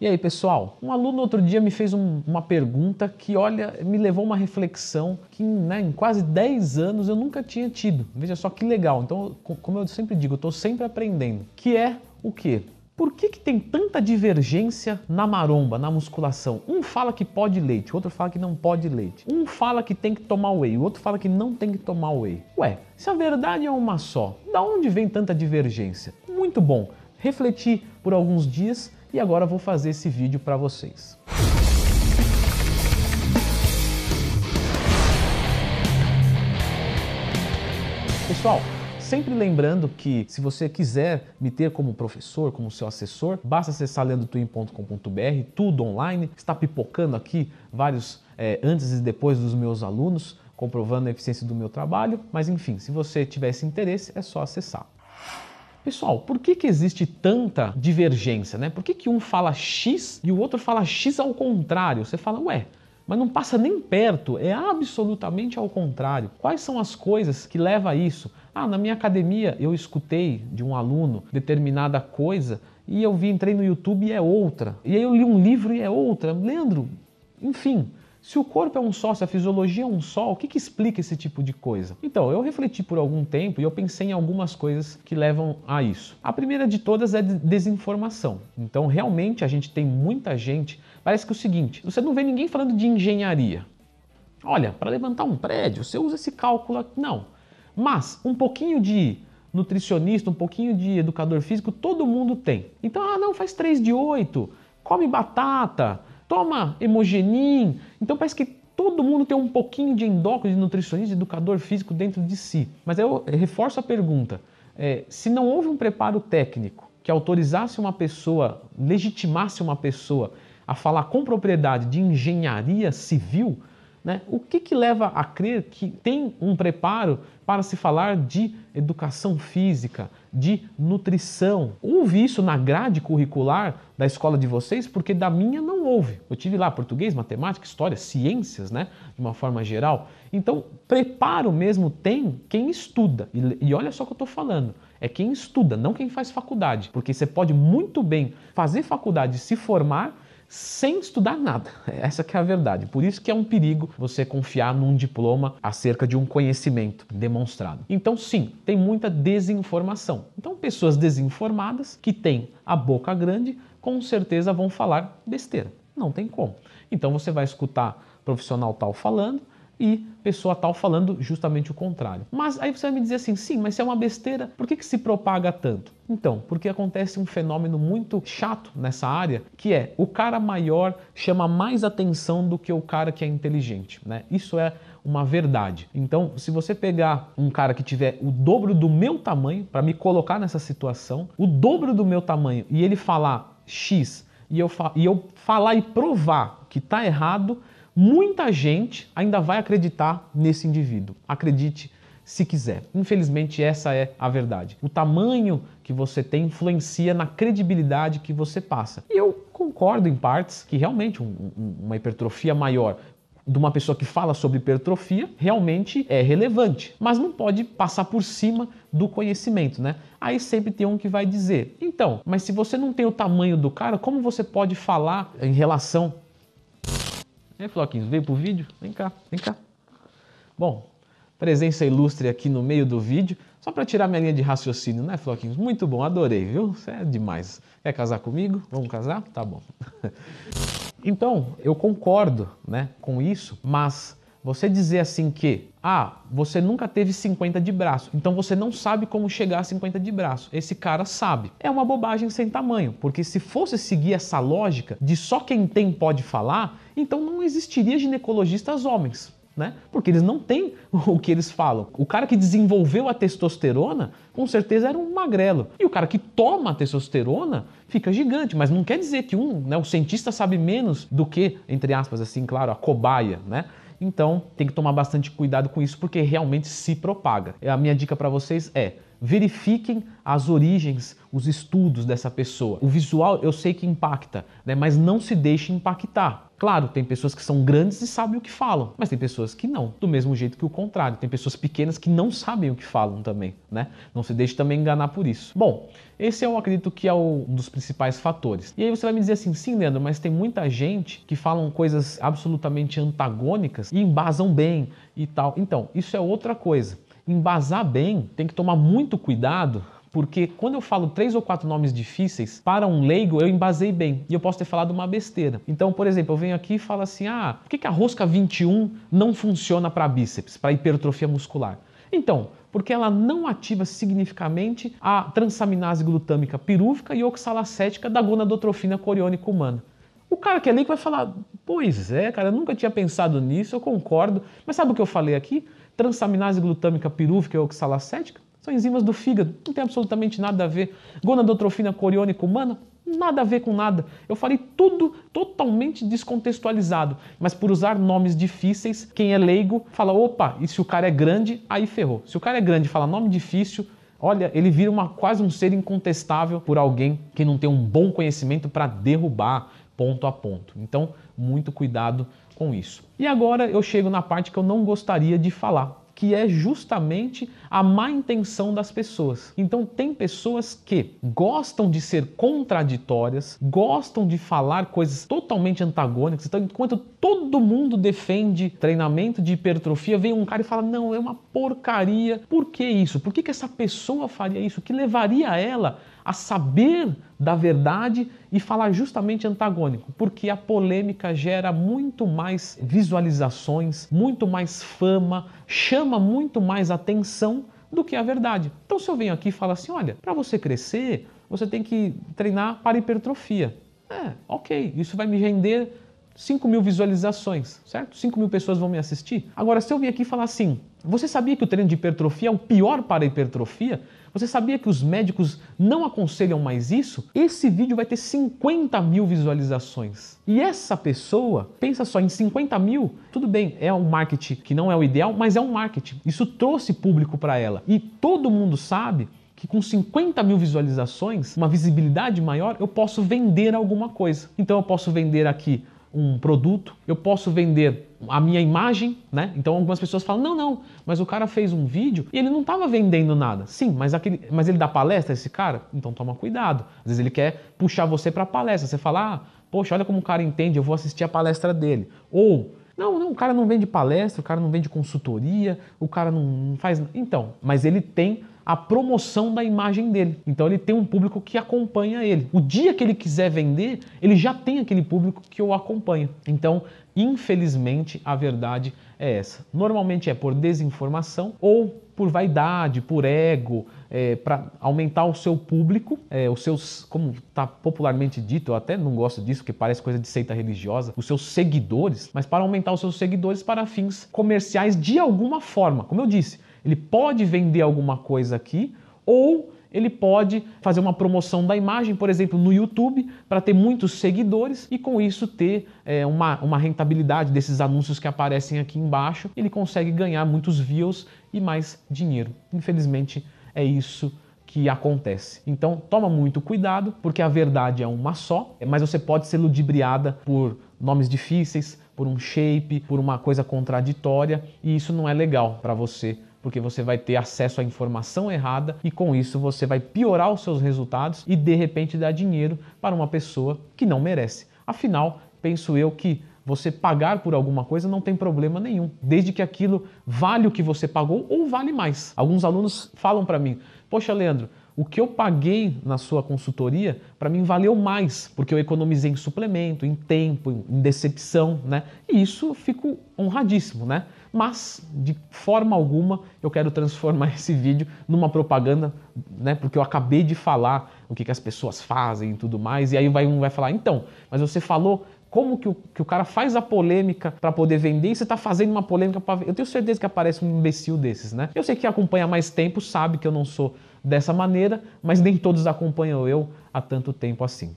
E aí, pessoal? Um aluno outro dia me fez um, uma pergunta que, olha, me levou a uma reflexão que né, em quase 10 anos eu nunca tinha tido. Veja só que legal. Então, como eu sempre digo, eu estou sempre aprendendo. Que é o quê? Por que, que tem tanta divergência na maromba, na musculação? Um fala que pode leite, o outro fala que não pode leite. Um fala que tem que tomar whey, o outro fala que não tem que tomar whey. Ué, se a verdade é uma só, da onde vem tanta divergência? Muito bom. Refleti por alguns dias e agora vou fazer esse vídeo para vocês. Pessoal, sempre lembrando que se você quiser me ter como professor, como seu assessor, basta acessar lendotwin.com.br, tudo online, está pipocando aqui vários é, antes e depois dos meus alunos, comprovando a eficiência do meu trabalho, mas enfim, se você tiver esse interesse, é só acessar. Pessoal, por que, que existe tanta divergência? Né? Por que, que um fala X e o outro fala X ao contrário? Você fala, ué, mas não passa nem perto, é absolutamente ao contrário. Quais são as coisas que levam a isso? Ah, na minha academia eu escutei de um aluno determinada coisa e eu vi, entrei no YouTube e é outra. E aí eu li um livro e é outra. Leandro, enfim, se o corpo é um só, se a fisiologia é um só, o que, que explica esse tipo de coisa? Então, eu refleti por algum tempo e eu pensei em algumas coisas que levam a isso. A primeira de todas é desinformação. Então, realmente, a gente tem muita gente. Parece que é o seguinte: você não vê ninguém falando de engenharia. Olha, para levantar um prédio, você usa esse cálculo. Aqui. Não. Mas um pouquinho de nutricionista, um pouquinho de educador físico, todo mundo tem. Então, ah, não, faz 3 de 8, come batata toma hemogenin. Então parece que todo mundo tem um pouquinho de endócrino, de nutricionista, de educador físico dentro de si. Mas eu reforço a pergunta: é, se não houve um preparo técnico que autorizasse uma pessoa, legitimasse uma pessoa a falar com propriedade de engenharia civil, né? O que, que leva a crer que tem um preparo para se falar de educação física, de nutrição? Houve isso na grade curricular da escola de vocês? Porque da minha não houve. Eu tive lá português, matemática, história, ciências, né? De uma forma geral. Então, preparo mesmo tem quem estuda. E, e olha só o que eu estou falando. É quem estuda, não quem faz faculdade. Porque você pode muito bem fazer faculdade, se formar sem estudar nada. Essa que é a verdade. Por isso que é um perigo você confiar num diploma acerca de um conhecimento demonstrado. Então, sim, tem muita desinformação. Então, pessoas desinformadas que têm a boca grande, com certeza vão falar besteira. Não tem como. Então, você vai escutar profissional tal falando, e pessoa tal falando justamente o contrário. Mas aí você vai me dizer assim, sim, mas se é uma besteira, por que, que se propaga tanto? Então, porque acontece um fenômeno muito chato nessa área, que é o cara maior chama mais atenção do que o cara que é inteligente, né? Isso é uma verdade. Então, se você pegar um cara que tiver o dobro do meu tamanho, para me colocar nessa situação, o dobro do meu tamanho, e ele falar X, e eu, fa e eu falar e provar que está errado, Muita gente ainda vai acreditar nesse indivíduo. Acredite se quiser. Infelizmente, essa é a verdade. O tamanho que você tem influencia na credibilidade que você passa. E eu concordo em partes que realmente um, um, uma hipertrofia maior de uma pessoa que fala sobre hipertrofia realmente é relevante, mas não pode passar por cima do conhecimento, né? Aí sempre tem um que vai dizer: então, mas se você não tem o tamanho do cara, como você pode falar em relação é, Floquinhos, veio pro vídeo? Vem cá, vem cá. Bom, presença ilustre aqui no meio do vídeo, só para tirar minha linha de raciocínio, né, Floquinhos? Muito bom, adorei, viu? Você é demais. Quer casar comigo? Vamos casar? Tá bom. então, eu concordo, né, com isso, mas você dizer assim que, ah, você nunca teve 50 de braço, então você não sabe como chegar a 50 de braço. Esse cara sabe. É uma bobagem sem tamanho, porque se fosse seguir essa lógica de só quem tem pode falar, então não existiria ginecologistas homens. Né? Porque eles não têm o que eles falam. O cara que desenvolveu a testosterona, com certeza era um magrelo. E o cara que toma a testosterona fica gigante, mas não quer dizer que um, né, o cientista sabe menos do que, entre aspas, assim, claro, a cobaia, né? Então tem que tomar bastante cuidado com isso porque realmente se propaga. A minha dica para vocês é verifiquem as origens, os estudos dessa pessoa. O visual eu sei que impacta, né? mas não se deixe impactar. Claro, tem pessoas que são grandes e sabem o que falam, mas tem pessoas que não. Do mesmo jeito que o contrário, tem pessoas pequenas que não sabem o que falam também, né? Não se deixe também enganar por isso. Bom, esse eu acredito que é um dos principais fatores. E aí você vai me dizer assim, sim, Leandro, mas tem muita gente que falam coisas absolutamente antagônicas e embasam bem e tal. Então, isso é outra coisa. Embasar bem, tem que tomar muito cuidado porque quando eu falo três ou quatro nomes difíceis, para um leigo eu embasei bem e eu posso ter falado uma besteira. Então, por exemplo, eu venho aqui e falo assim: ah, por que, que a rosca 21 não funciona para bíceps, para hipertrofia muscular? Então, porque ela não ativa significativamente a transaminase glutâmica pirúvica e oxalacética da gonadotrofina coriônica humana. O cara que é leigo vai falar: pois é, cara, eu nunca tinha pensado nisso, eu concordo. Mas sabe o que eu falei aqui? Transaminase glutâmica pirúvica e oxalacética são enzimas do fígado, não tem absolutamente nada a ver. Gonadotrofina coriônica humana, nada a ver com nada. Eu falei tudo totalmente descontextualizado, mas por usar nomes difíceis, quem é leigo fala: opa, e se o cara é grande, aí ferrou. Se o cara é grande fala nome difícil, olha, ele vira uma, quase um ser incontestável por alguém que não tem um bom conhecimento para derrubar ponto a ponto. Então, muito cuidado com isso. E agora eu chego na parte que eu não gostaria de falar, que é justamente a má intenção das pessoas. Então, tem pessoas que gostam de ser contraditórias, gostam de falar coisas totalmente antagônicas. Então, enquanto todo mundo defende treinamento de hipertrofia, vem um cara e fala: não, é uma porcaria. Por que isso? Por que, que essa pessoa faria isso? O que levaria ela a saber da verdade e falar justamente antagônico, porque a polêmica gera muito mais visualizações, muito mais fama, chama muito mais atenção do que a verdade. Então, se eu venho aqui e falo assim: olha, para você crescer, você tem que treinar para hipertrofia. É, ok, isso vai me render 5 mil visualizações, certo? 5 mil pessoas vão me assistir. Agora, se eu vir aqui e falar assim, você sabia que o treino de hipertrofia é o pior para a hipertrofia? Você sabia que os médicos não aconselham mais isso? Esse vídeo vai ter 50 mil visualizações. E essa pessoa, pensa só, em 50 mil, tudo bem, é um marketing que não é o ideal, mas é um marketing. Isso trouxe público para ela. E todo mundo sabe que com 50 mil visualizações, uma visibilidade maior, eu posso vender alguma coisa. Então eu posso vender aqui um produto, eu posso vender a minha imagem, né? Então algumas pessoas falam: "Não, não, mas o cara fez um vídeo e ele não estava vendendo nada". Sim, mas aquele, mas ele dá palestra esse cara? Então toma cuidado. Às vezes ele quer puxar você para palestra. Você fala: "Ah, poxa, olha como o cara entende, eu vou assistir a palestra dele". Ou não, não, o cara não vende palestra, o cara não vende consultoria, o cara não faz. Então, mas ele tem a promoção da imagem dele. Então ele tem um público que acompanha ele. O dia que ele quiser vender, ele já tem aquele público que o acompanha. Então, infelizmente, a verdade é essa. Normalmente é por desinformação ou por vaidade, por ego, é, para aumentar o seu público, é, os seus, como está popularmente dito, eu até não gosto disso, porque parece coisa de seita religiosa, os seus seguidores, mas para aumentar os seus seguidores para fins comerciais de alguma forma. Como eu disse, ele pode vender alguma coisa aqui ou ele pode fazer uma promoção da imagem, por exemplo, no YouTube, para ter muitos seguidores e com isso ter é, uma, uma rentabilidade desses anúncios que aparecem aqui embaixo. Ele consegue ganhar muitos views e mais dinheiro. Infelizmente, é isso que acontece. Então, toma muito cuidado, porque a verdade é uma só, mas você pode ser ludibriada por nomes difíceis, por um shape, por uma coisa contraditória, e isso não é legal para você porque você vai ter acesso à informação errada e com isso você vai piorar os seus resultados e de repente dar dinheiro para uma pessoa que não merece. Afinal, penso eu que você pagar por alguma coisa não tem problema nenhum, desde que aquilo vale o que você pagou ou vale mais. Alguns alunos falam para mim: "Poxa, Leandro, o que eu paguei na sua consultoria, para mim valeu mais, porque eu economizei em suplemento, em tempo, em decepção, né? E isso fico honradíssimo, né? Mas, de forma alguma, eu quero transformar esse vídeo numa propaganda, né? Porque eu acabei de falar o que, que as pessoas fazem e tudo mais, e aí vai um vai falar, então, mas você falou como que o, que o cara faz a polêmica para poder vender e você está fazendo uma polêmica para Eu tenho certeza que aparece um imbecil desses, né? Eu sei que acompanha mais tempo sabe que eu não sou dessa maneira, mas nem todos acompanham eu há tanto tempo assim.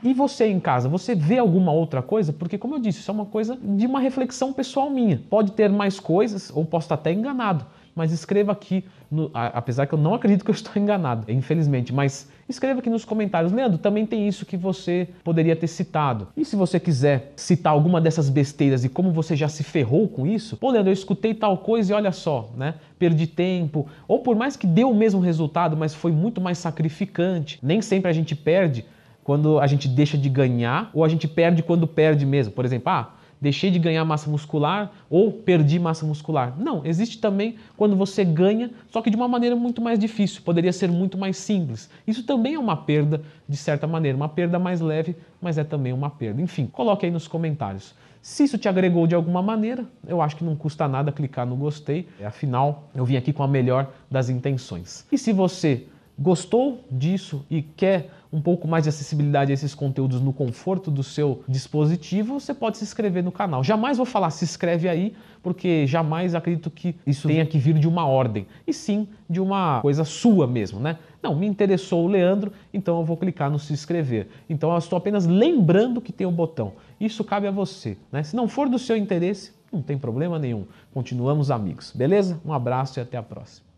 E você em casa, você vê alguma outra coisa? Porque, como eu disse, isso é uma coisa de uma reflexão pessoal minha. Pode ter mais coisas, ou posso estar até enganado. Mas escreva aqui, no, a, apesar que eu não acredito que eu estou enganado, infelizmente, mas escreva aqui nos comentários. Leandro, também tem isso que você poderia ter citado. E se você quiser citar alguma dessas besteiras e como você já se ferrou com isso, pô, Leandro, eu escutei tal coisa e olha só, né? Perdi tempo. Ou por mais que deu o mesmo resultado, mas foi muito mais sacrificante. Nem sempre a gente perde quando a gente deixa de ganhar ou a gente perde quando perde mesmo. Por exemplo, ah, deixei de ganhar massa muscular ou perdi massa muscular. Não, existe também quando você ganha, só que de uma maneira muito mais difícil, poderia ser muito mais simples. Isso também é uma perda, de certa maneira, uma perda mais leve, mas é também uma perda. Enfim, coloque aí nos comentários. Se isso te agregou de alguma maneira, eu acho que não custa nada clicar no gostei. Afinal, eu vim aqui com a melhor das intenções. E se você gostou disso e quer um pouco mais de acessibilidade a esses conteúdos no conforto do seu dispositivo, você pode se inscrever no canal. Jamais vou falar se inscreve aí, porque jamais acredito que isso tenha que vir de uma ordem, e sim de uma coisa sua mesmo, né? Não, me interessou o Leandro, então eu vou clicar no se inscrever. Então eu estou apenas lembrando que tem o um botão. Isso cabe a você, né? Se não for do seu interesse, não tem problema nenhum. Continuamos amigos, beleza? Um abraço e até a próxima.